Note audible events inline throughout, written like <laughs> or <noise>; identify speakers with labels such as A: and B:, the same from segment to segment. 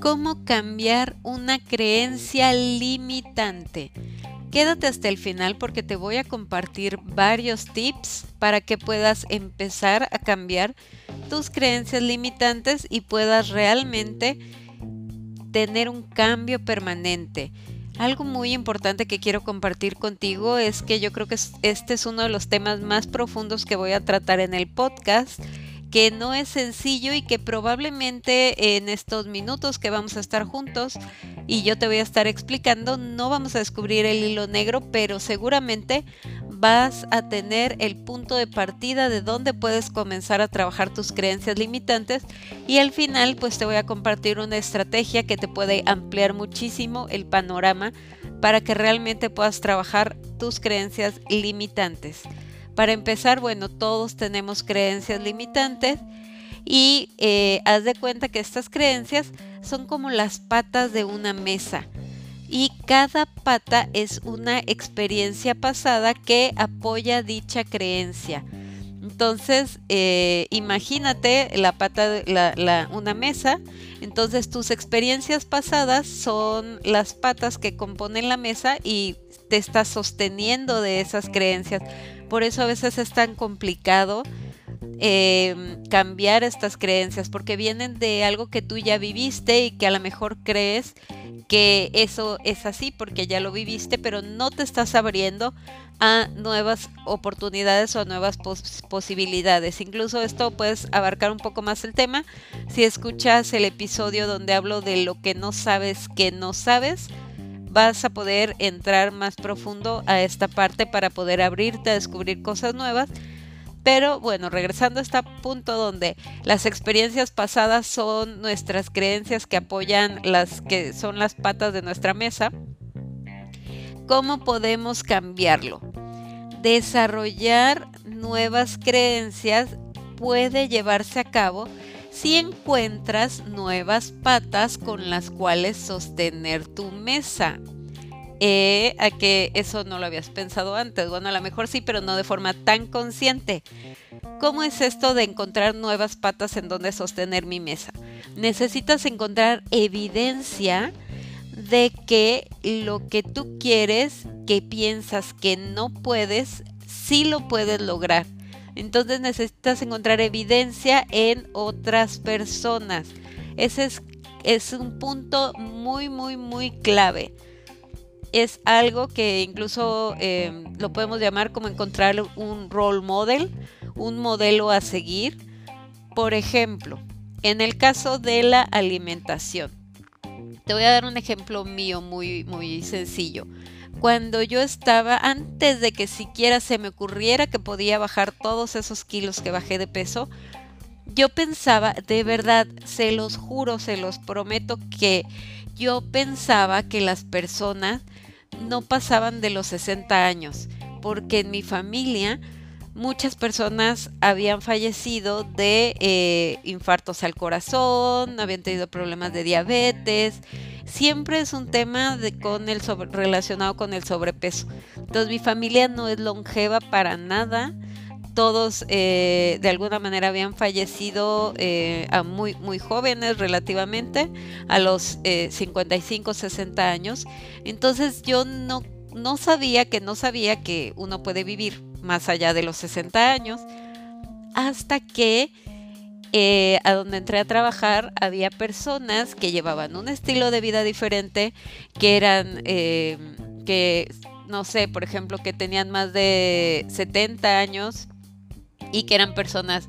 A: ¿Cómo cambiar una creencia limitante? Quédate hasta el final porque te voy a compartir varios tips para que puedas empezar a cambiar tus creencias limitantes y puedas realmente tener un cambio permanente. Algo muy importante que quiero compartir contigo es que yo creo que este es uno de los temas más profundos que voy a tratar en el podcast que no es sencillo y que probablemente en estos minutos que vamos a estar juntos y yo te voy a estar explicando, no vamos a descubrir el hilo negro, pero seguramente vas a tener el punto de partida de donde puedes comenzar a trabajar tus creencias limitantes y al final pues te voy a compartir una estrategia que te puede ampliar muchísimo el panorama para que realmente puedas trabajar tus creencias limitantes. Para empezar, bueno, todos tenemos creencias limitantes y eh, haz de cuenta que estas creencias son como las patas de una mesa y cada pata es una experiencia pasada que apoya dicha creencia. Entonces, eh, imagínate la pata, la, una mesa. Entonces, tus experiencias pasadas son las patas que componen la mesa y te estás sosteniendo de esas creencias. Por eso a veces es tan complicado em, cambiar estas creencias, porque vienen de algo que tú ya viviste y que a lo mejor crees que eso es así porque ya lo viviste, pero no te estás abriendo a nuevas oportunidades o a nuevas posibilidades. Incluso esto puedes abarcar un poco más el tema si escuchas el episodio donde hablo de lo que no sabes que no sabes vas a poder entrar más profundo a esta parte para poder abrirte a descubrir cosas nuevas. Pero bueno, regresando a este punto donde las experiencias pasadas son nuestras creencias que apoyan las que son las patas de nuestra mesa, ¿cómo podemos cambiarlo? Desarrollar nuevas creencias puede llevarse a cabo si encuentras nuevas patas con las cuales sostener tu mesa. Eh, a que eso no lo habías pensado antes. Bueno, a lo mejor sí, pero no de forma tan consciente. ¿Cómo es esto de encontrar nuevas patas en donde sostener mi mesa? Necesitas encontrar evidencia de que lo que tú quieres, que piensas que no puedes, sí lo puedes lograr. Entonces necesitas encontrar evidencia en otras personas. Ese es, es un punto muy, muy, muy clave. Es algo que incluso eh, lo podemos llamar como encontrar un role model, un modelo a seguir. Por ejemplo, en el caso de la alimentación. Te voy a dar un ejemplo mío muy, muy sencillo cuando yo estaba, antes de que siquiera se me ocurriera que podía bajar todos esos kilos que bajé de peso, yo pensaba, de verdad, se los juro, se los prometo que yo pensaba que las personas no pasaban de los 60 años, porque en mi familia muchas personas habían fallecido de eh, infartos al corazón, habían tenido problemas de diabetes. Siempre es un tema de, con el relacionado con el sobrepeso. Entonces mi familia no es longeva para nada. Todos eh, de alguna manera habían fallecido eh, a muy, muy jóvenes relativamente, a los 55, 60 años. Entonces yo no, no sabía que no sabía que uno puede vivir más allá de los 60 años, hasta que eh, a donde entré a trabajar había personas que llevaban un estilo de vida diferente, que eran, eh, que no sé, por ejemplo, que tenían más de 70 años y que eran personas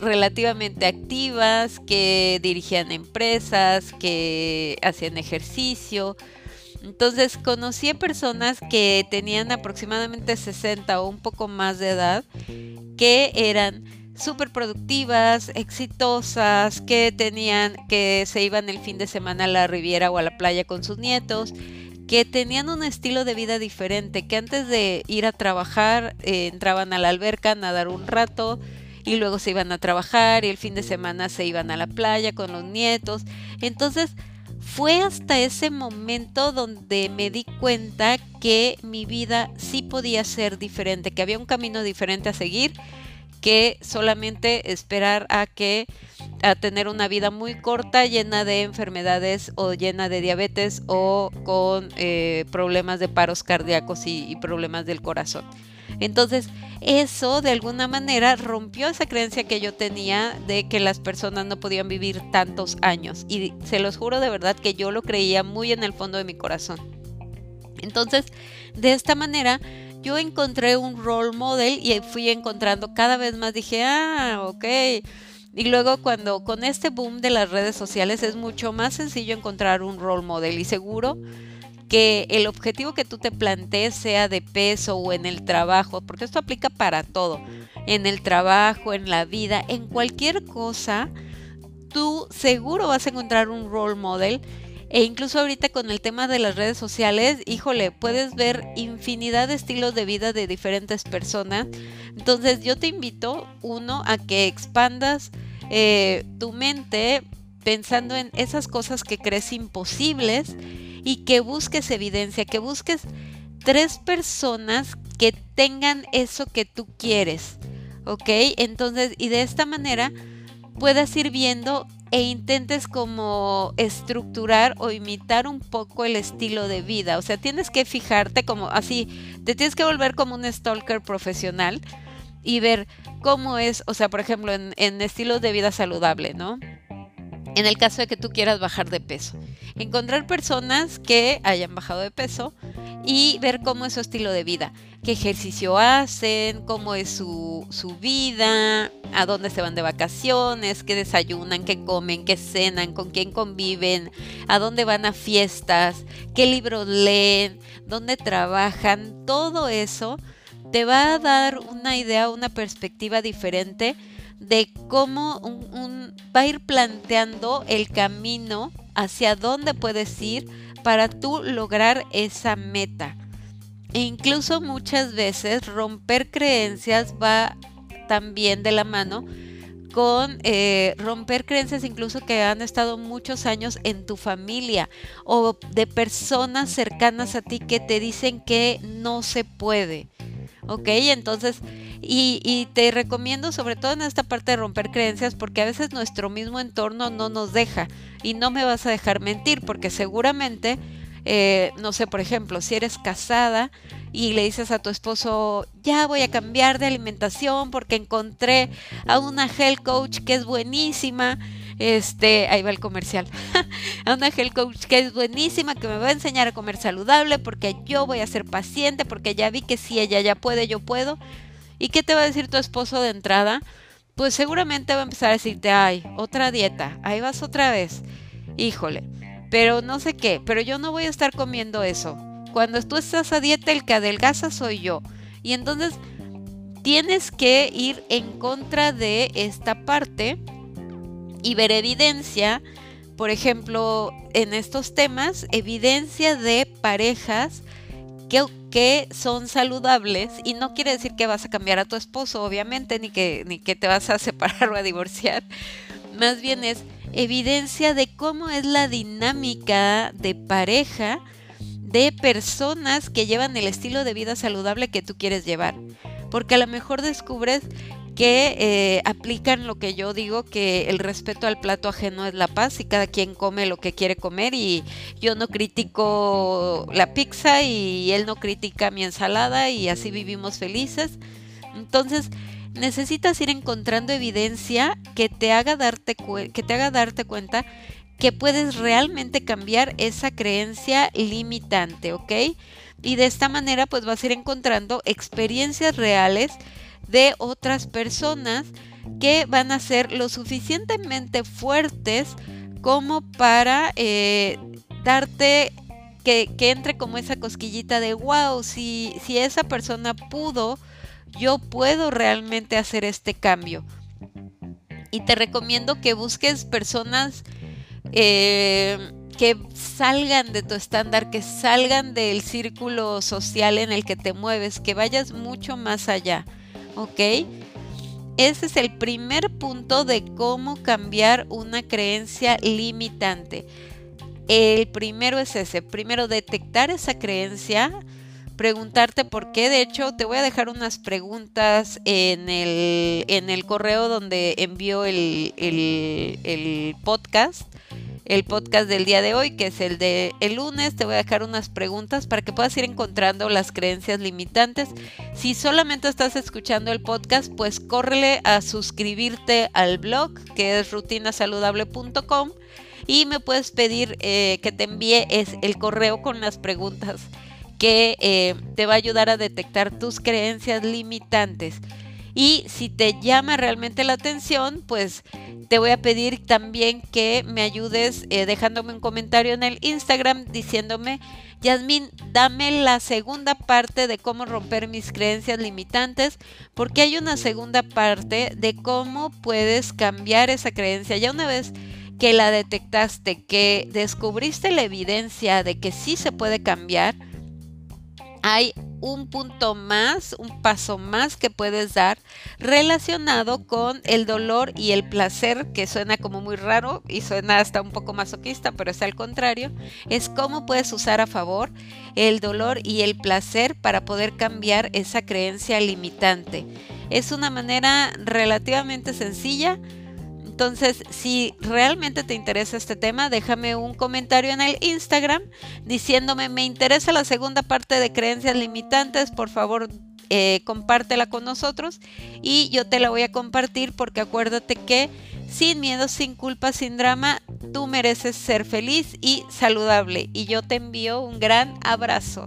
A: relativamente activas, que dirigían empresas, que hacían ejercicio, entonces conocí a personas que tenían aproximadamente 60 o un poco más de edad, que eran súper productivas, exitosas, que tenían, que se iban el fin de semana a la Riviera o a la playa con sus nietos, que tenían un estilo de vida diferente, que antes de ir a trabajar eh, entraban a la alberca a nadar un rato y luego se iban a trabajar y el fin de semana se iban a la playa con los nietos. Entonces, fue hasta ese momento donde me di cuenta que mi vida sí podía ser diferente, que había un camino diferente a seguir, que solamente esperar a que a tener una vida muy corta llena de enfermedades o llena de diabetes o con eh, problemas de paros cardíacos y problemas del corazón. Entonces, eso de alguna manera rompió esa creencia que yo tenía de que las personas no podían vivir tantos años. Y se los juro de verdad que yo lo creía muy en el fondo de mi corazón. Entonces, de esta manera, yo encontré un role model y fui encontrando cada vez más, dije, ah, ok. Y luego cuando con este boom de las redes sociales es mucho más sencillo encontrar un role model y seguro que el objetivo que tú te plantees sea de peso o en el trabajo, porque esto aplica para todo, en el trabajo, en la vida, en cualquier cosa, tú seguro vas a encontrar un role model. E incluso ahorita con el tema de las redes sociales, híjole, puedes ver infinidad de estilos de vida de diferentes personas. Entonces yo te invito, uno, a que expandas eh, tu mente pensando en esas cosas que crees imposibles y que busques evidencia, que busques tres personas que tengan eso que tú quieres, ¿ok? Entonces, y de esta manera puedas ir viendo e intentes como estructurar o imitar un poco el estilo de vida. O sea, tienes que fijarte como así, te tienes que volver como un stalker profesional y ver cómo es, o sea, por ejemplo, en, estilos de vida saludable, ¿no? en el caso de que tú quieras bajar de peso. Encontrar personas que hayan bajado de peso y ver cómo es su estilo de vida, qué ejercicio hacen, cómo es su, su vida, a dónde se van de vacaciones, qué desayunan, qué comen, qué cenan, con quién conviven, a dónde van a fiestas, qué libros leen, dónde trabajan, todo eso te va a dar una idea, una perspectiva diferente de cómo va a ir planteando el camino hacia dónde puedes ir para tú lograr esa meta. E incluso muchas veces romper creencias va también de la mano con eh, romper creencias incluso que han estado muchos años en tu familia o de personas cercanas a ti que te dicen que no se puede. ¿Ok? Entonces y, te recomiendo sobre todo en esta parte de romper creencias porque a veces nuestro mismo entorno no nos deja y no me vas a dejar mentir porque seguramente, eh, no sé, por ejemplo, si eres casada y le dices a tu esposo, ya voy a cambiar de alimentación porque encontré a una health coach que es buenísima este, ahí va el comercial, <laughs> a una health coach que es buenísima, que me va a enseñar a comer saludable, porque yo voy a ser paciente, porque ya vi que si ella ya puede, yo puedo. ¿Y qué te va a decir tu esposo de entrada? Pues seguramente va a empezar a decirte, ay, otra dieta, ahí vas otra vez. Híjole, pero no sé qué, pero yo no voy a estar comiendo eso. Cuando tú estás a dieta, el que adelgaza soy yo. Y entonces tienes que ir en contra de esta parte y ver evidencia, por ejemplo, en estos temas, evidencia de parejas que, son saludables y no quiere decir que vas a cambiar a tu esposo, obviamente, ni que, ni que te vas a separar o a divorciar. Más bien es evidencia de cómo es la dinámica de pareja de personas que llevan el estilo de vida saludable que tú quieres llevar. Porque a lo mejor descubres que eh, aplican lo que yo digo, que el respeto al plato ajeno es la paz y cada quien come lo que quiere comer y yo no critico la pizza y él no critica mi ensalada y así vivimos felices. Entonces, necesitas ir encontrando evidencia que te haga darte, que te haga darte cuenta que puedes realmente cambiar esa creencia limitante, ¿ok? Y de esta manera pues vas a ir encontrando experiencias reales de otras personas que van a ser lo suficientemente fuertes como para eh, darte que, entre como esa cosquillita de wow, si, si esa persona pudo, yo puedo realmente hacer este cambio. Y te recomiendo que busques personas eh, que salgan de tu estándar, que salgan del círculo social en el que te mueves, que vayas mucho más allá. ¿Ok? Ese es el primer punto de cómo cambiar una creencia limitante. El primero es ese, primero detectar esa creencia, preguntarte por qué. De hecho, te voy a dejar unas preguntas en el, en el correo donde envió el, el podcast el podcast del día de hoy, que es el de el lunes. Te voy a dejar unas preguntas para que puedas ir encontrando las creencias limitantes. Si solamente estás escuchando el podcast, pues córrele a suscribirte al blog, que es rutinasaludable.com, y me puedes pedir eh, que te envíe el correo con las preguntas que eh, te va a ayudar a detectar tus creencias limitantes. Y si te llama realmente la atención, pues te voy a pedir también que me ayudes eh, dejándome un comentario en el Instagram diciéndome, Yasmin, dame la segunda parte de cómo romper mis creencias limitantes, porque hay una segunda parte de cómo puedes cambiar esa creencia. Ya una vez que la detectaste, que descubriste la evidencia de que sí se puede cambiar, hay un punto más, un paso más que puedes dar relacionado con el dolor y el placer, que suena como muy raro y suena hasta un poco masoquista, pero es al contrario, es cómo puedes usar a favor el dolor y el placer para poder cambiar esa creencia limitante. Es una manera relativamente sencilla, entonces, si realmente te interesa este tema, déjame un comentario en el Instagram diciéndome, me interesa la segunda parte de creencias limitantes, por favor eh, compártela con nosotros y yo te la voy a compartir porque acuérdate que sin miedo, sin culpa, sin drama, tú mereces ser feliz y saludable. Y yo te envío un gran abrazo.